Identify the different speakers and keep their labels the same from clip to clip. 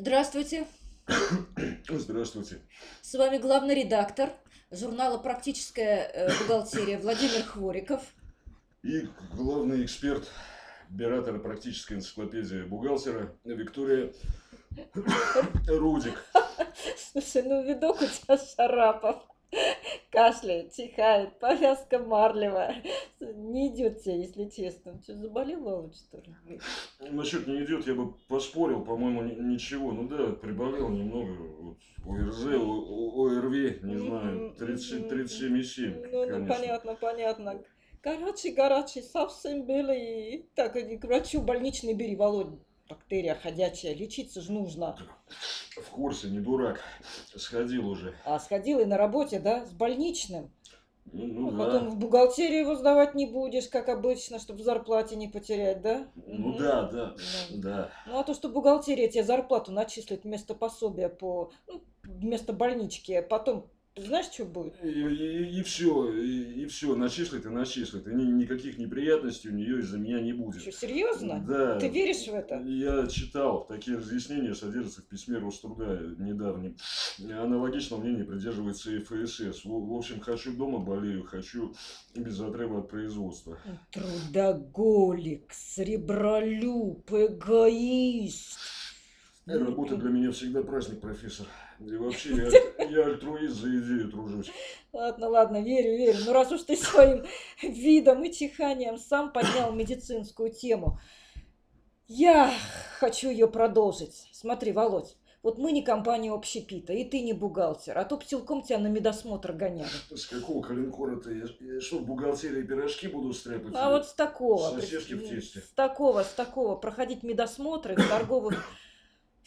Speaker 1: Здравствуйте.
Speaker 2: Здравствуйте.
Speaker 1: С вами главный редактор журнала «Практическая э, бухгалтерия» Владимир Хвориков.
Speaker 2: И главный эксперт оператора практической энциклопедии бухгалтера Виктория Рудик.
Speaker 1: Слушай, ну видок у тебя Шарапов. Кашляет, чихает, повязка марлевая. Не идет тебе, если честно. Что, заболел Володь, что ли?
Speaker 2: Насчет не идет, я бы поспорил, по-моему, ни- ничего. Ну да, приболел немного. Вот, ОРЗ, ОРВИ, не знаю, 30 37,7,
Speaker 1: Ну, ну, понятно, понятно. Горячий, горячий, совсем белый. Так, к врачу больничный бери, Володь. Бактерия ходячая, лечиться же нужно.
Speaker 2: В курсе, не дурак. Сходил уже.
Speaker 1: А сходил и на работе, да, с больничным.
Speaker 2: Ну, ну
Speaker 1: А
Speaker 2: да.
Speaker 1: потом в бухгалтерию его сдавать не будешь, как обычно, чтобы в зарплате не потерять, да?
Speaker 2: Ну да, да,
Speaker 1: Да.
Speaker 2: да.
Speaker 1: Ну а то, что бухгалтерия тебе зарплату начислит вместо пособия по, ну, вместо больнички, а потом, знаешь, что будет?
Speaker 2: И, все, и, все, начислит и начислит. И ни- никаких неприятностей у нее из-за меня не будет.
Speaker 1: Что, серьезно?
Speaker 2: Да.
Speaker 1: Ты веришь в это?
Speaker 2: Я читал, такие разъяснения содержатся в письме Роструда недавнем. Аналогичного мнения придерживается и ФСС. В, в общем, хочу дома болею, хочу без отрыва от производства.
Speaker 1: Трудоголик, сребролюб, эгоист.
Speaker 2: Работа для меня всегда праздник, профессор. И вообще, я, я альтруист за идею тружусь.
Speaker 1: Ладно, ладно, верю, верю. Ну раз уж ты своим видом и чиханием сам поднял медицинскую тему, я хочу ее продолжить. Смотри, Володь, вот мы не компания общепита, и ты не бухгалтер, а то б силком тебя на медосмотр гоняли.
Speaker 2: С какого калинкора ты? Я, что, в бухгалтерии пирожки буду стряпать?
Speaker 1: А вот с такого,
Speaker 2: Сосиски в тесте.
Speaker 1: с такого, с такого, проходить медосмотры в торговых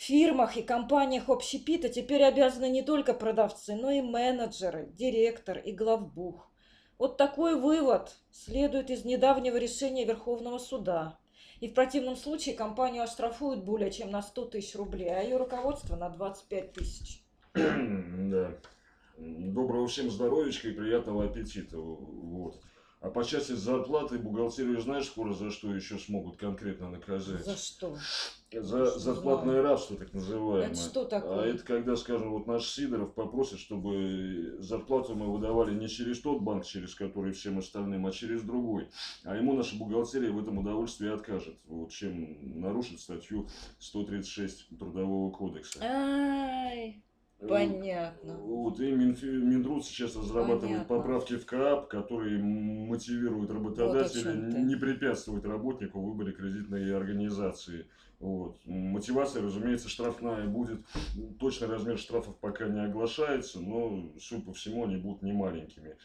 Speaker 1: фирмах и компаниях общепита теперь обязаны не только продавцы, но и менеджеры, директор и главбух. Вот такой вывод следует из недавнего решения Верховного суда. И в противном случае компанию оштрафуют более чем на 100 тысяч рублей, а ее руководство на 25 тысяч.
Speaker 2: Да. Доброго всем здоровичка и приятного аппетита. Вот. А по части зарплаты бухгалтерию знаешь, скоро за что еще смогут конкретно наказать?
Speaker 1: За что?
Speaker 2: За
Speaker 1: знаю.
Speaker 2: рабство, так называемое.
Speaker 1: Это что
Speaker 2: А
Speaker 1: такое?
Speaker 2: это когда, скажем, вот наш Сидоров попросит, чтобы зарплату мы выдавали не через тот банк, через который всем остальным, а через другой. А ему наша бухгалтерия в этом удовольствии откажет, вот, чем нарушит статью 136 Трудового кодекса.
Speaker 1: Ай, понятно.
Speaker 2: Вот, и Минтруд сейчас разрабатывает
Speaker 1: Понятно.
Speaker 2: поправки в КАП, которые мотивируют работодателя
Speaker 1: ты.
Speaker 2: не препятствовать работнику в выборе кредитной организации. Вот. Мотивация, разумеется, штрафная будет. Точный размер штрафов пока не оглашается, но, судя по всему, они будут не маленькими.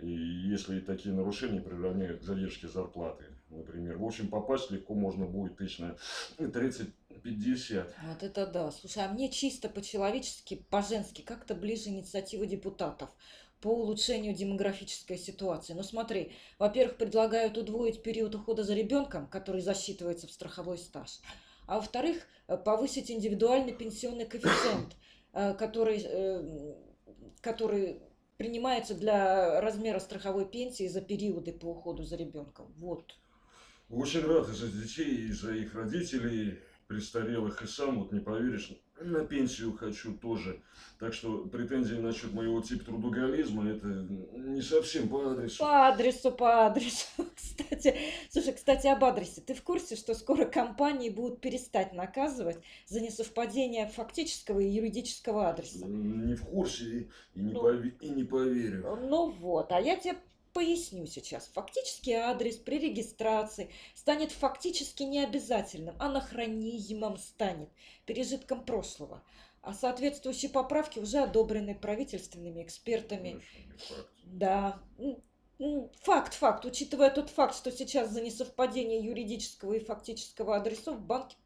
Speaker 2: И если такие нарушения приравняют к задержке зарплаты, например. В общем, попасть легко можно будет тысяч на 30-50.
Speaker 1: Вот это да. Слушай, а мне чисто по-человечески, по-женски, как-то ближе инициатива депутатов по улучшению демографической ситуации. Ну смотри, во-первых, предлагают удвоить период ухода за ребенком, который засчитывается в страховой стаж. А во-вторых, э, повысить индивидуальный пенсионный коэффициент, э, который, э, который принимается для размера страховой пенсии за периоды по уходу за ребенком. Вот.
Speaker 2: Очень рад из-за детей, из-за их родителей, престарелых, и сам, вот не поверишь, на пенсию хочу тоже. Так что претензии насчет моего типа трудоголизма, это не совсем по адресу.
Speaker 1: По адресу, по адресу. Кстати, слушай, кстати, об адресе. Ты в курсе, что скоро компании будут перестать наказывать за несовпадение фактического и юридического адреса?
Speaker 2: Не в курсе и, и не,
Speaker 1: Ну.
Speaker 2: пове- и не поверю.
Speaker 1: Ну вот, а я тебе поясню сейчас. Фактический адрес при регистрации станет фактически необязательным, анахронизмом станет, пережитком прошлого. А соответствующие поправки уже одобрены правительственными экспертами. Да. Факт, факт. Учитывая тот факт, что сейчас за несовпадение юридического и фактического адресов банки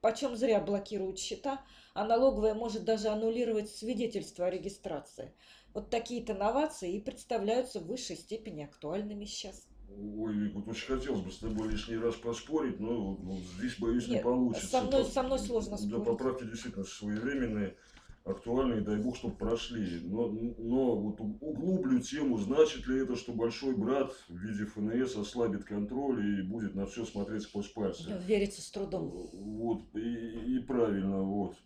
Speaker 1: почем зря блокируют счета, а налоговая может даже аннулировать свидетельство о регистрации. Вот такие-то новации и представляются в высшей степени актуальными сейчас.
Speaker 2: Ой, вот очень хотелось бы с тобой лишний раз поспорить, но вот, вот здесь, боюсь, не
Speaker 1: Нет,
Speaker 2: получится.
Speaker 1: со мной- со мной сложно
Speaker 2: Да,
Speaker 1: спорить.
Speaker 2: поправки действительно своевременные, актуальные, дай бог, чтобы прошли. Но, но вот углублю тему, значит ли это, что большой брат в виде ФНС ослабит контроль и будет на все смотреть сквозь пальцы.
Speaker 1: Верится с трудом.
Speaker 2: Вот, и, и правильно, вот.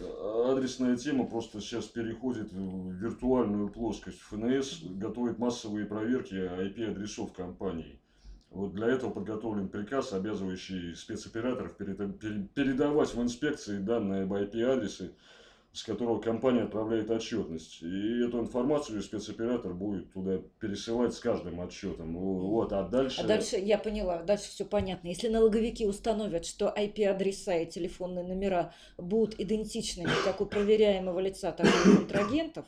Speaker 2: Адресная тема просто сейчас переходит в виртуальную плоскость. ФНС готовит массовые проверки IP-адресов компаний. Вот для этого подготовлен приказ, обязывающий спецоператоров передавать в инспекции данные об IP-адресы с которого компания отправляет отчетность. И эту информацию спецоператор будет туда пересылать с каждым отчетом. Вот, а дальше...
Speaker 1: А дальше, я поняла, дальше все понятно. Если налоговики установят, что IP-адреса и телефонные номера будут идентичными, как у проверяемого лица, так и у контрагентов,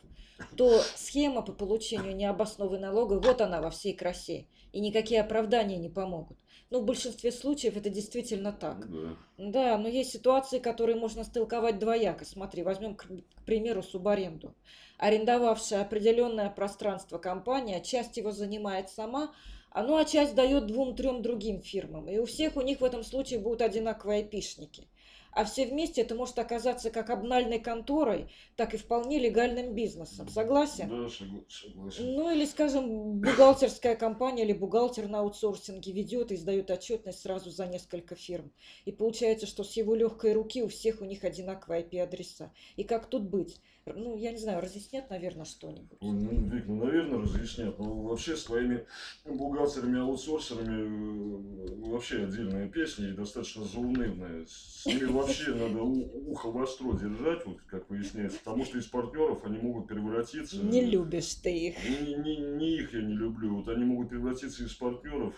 Speaker 1: то схема по получению необоснованной налога, вот она во всей красе. И никакие оправдания не помогут. Ну, в большинстве случаев это действительно так.
Speaker 2: Да.
Speaker 1: Да, но есть ситуации, которые можно столковать двояко. Смотри, возьмем, к, к примеру, субаренду. Арендовавшая определенное пространство компания, часть его занимает сама, а ну а часть дает двум-трем другим фирмам. И у всех у них в этом случае будут одинаковые айпишники а все вместе это может оказаться как обнальной конторой, так и вполне легальным бизнесом. Согласен?
Speaker 2: Да, согласен.
Speaker 1: Ну или, скажем, бухгалтерская компания или бухгалтер на аутсорсинге ведет и издает отчетность сразу за несколько фирм. И получается, что с его легкой руки у всех у них одинаковые IP-адреса. И как тут быть? Ну, я не знаю, разъяснят, наверное, что-нибудь.
Speaker 2: Ну, Вик, ну, наверное, разъяснят. Но вообще с твоими бухгалтерами, аутсорсерами э, вообще отдельная песня и достаточно заунывная. С ними вообще надо ухо востро держать, вот как выясняется, потому что из партнеров они могут превратиться...
Speaker 1: Не любишь ты их.
Speaker 2: Не, не, не их я не люблю. Вот они могут превратиться из партнеров,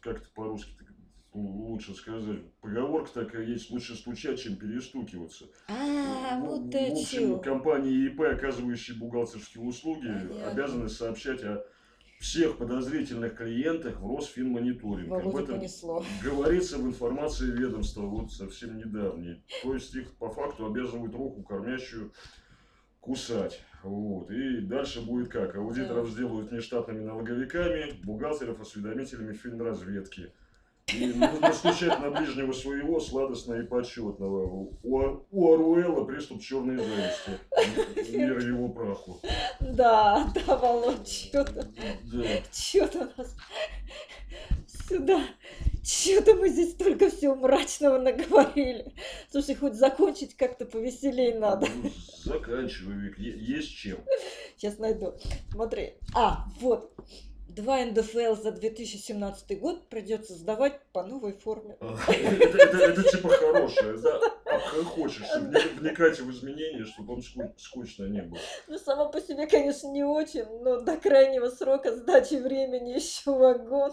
Speaker 2: как-то по-русски лучше сказать. Поговорка такая есть, лучше стучать, чем перестукиваться.
Speaker 1: А, вот
Speaker 2: в, общем, компании ИП, оказывающие бухгалтерские услуги,
Speaker 1: Понятно.
Speaker 2: обязаны сообщать о всех подозрительных клиентах в Росфинмониторинг. Об этом
Speaker 1: понесло.
Speaker 2: говорится в информации ведомства вот совсем недавней. То есть их по факту обязывают руку кормящую кусать. Вот. И дальше будет как? Аудиторов
Speaker 1: Да.
Speaker 2: сделают внештатными налоговиками, бухгалтеров осведомителями финразведки. И нужно стучать на ближнего своего сладостно и почетного. У, у Аруэла приступ черной зависти. Мир его праху.
Speaker 1: Да, да, Володь, что-то,
Speaker 2: Да.
Speaker 1: что-то нас сюда, что-то мы здесь только всего мрачного наговорили. Слушай, хоть закончить как-то повеселее надо.
Speaker 2: Ну, заканчивай, Вик. Есть чем.
Speaker 1: Сейчас найду. Смотри. А, вот. Два НДФЛ за 2017 год придется сдавать по новой форме.
Speaker 2: А, Это, типа хорошее, да. А хочешь, вникать в изменения, чтобы он ску- скучно не было.
Speaker 1: Ну, само по себе, конечно, не очень, но до крайнего срока сдачи времени еще вагон.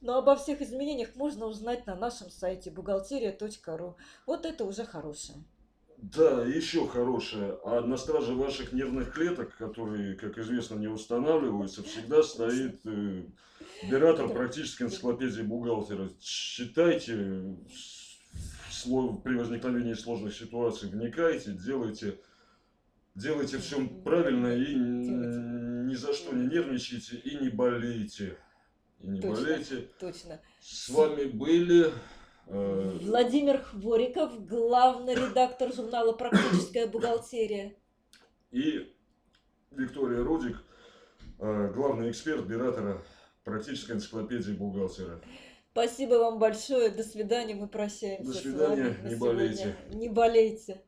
Speaker 1: Но обо всех изменениях можно узнать на нашем сайте бухгалтерия.ру. Вот это уже хорошее.
Speaker 2: Да, еще хорошее. А на страже ваших нервных клеток, которые, как известно, не устанавливаются, всегда стоит э, оператор практической энциклопедии бухгалтера. Читайте сло- при возникновении сложных ситуаций, вникайте, делайте, делайте все правильно и ни за что не нервничайте и не болейте. И не
Speaker 1: Точно.
Speaker 2: болейте.
Speaker 1: Точно.
Speaker 2: С вами были... э,
Speaker 1: Владимир Хвориков, главный редактор журнала «Практическая бухгалтерия».
Speaker 2: И Виктория Рудик, э, главный эксперт оператора практической энциклопедии бухгалтера.
Speaker 1: Спасибо вам большое. До свидания. Мы прощаемся.
Speaker 2: До
Speaker 1: с
Speaker 2: свидания. Не
Speaker 1: сегодня.
Speaker 2: болейте.
Speaker 1: Не болейте.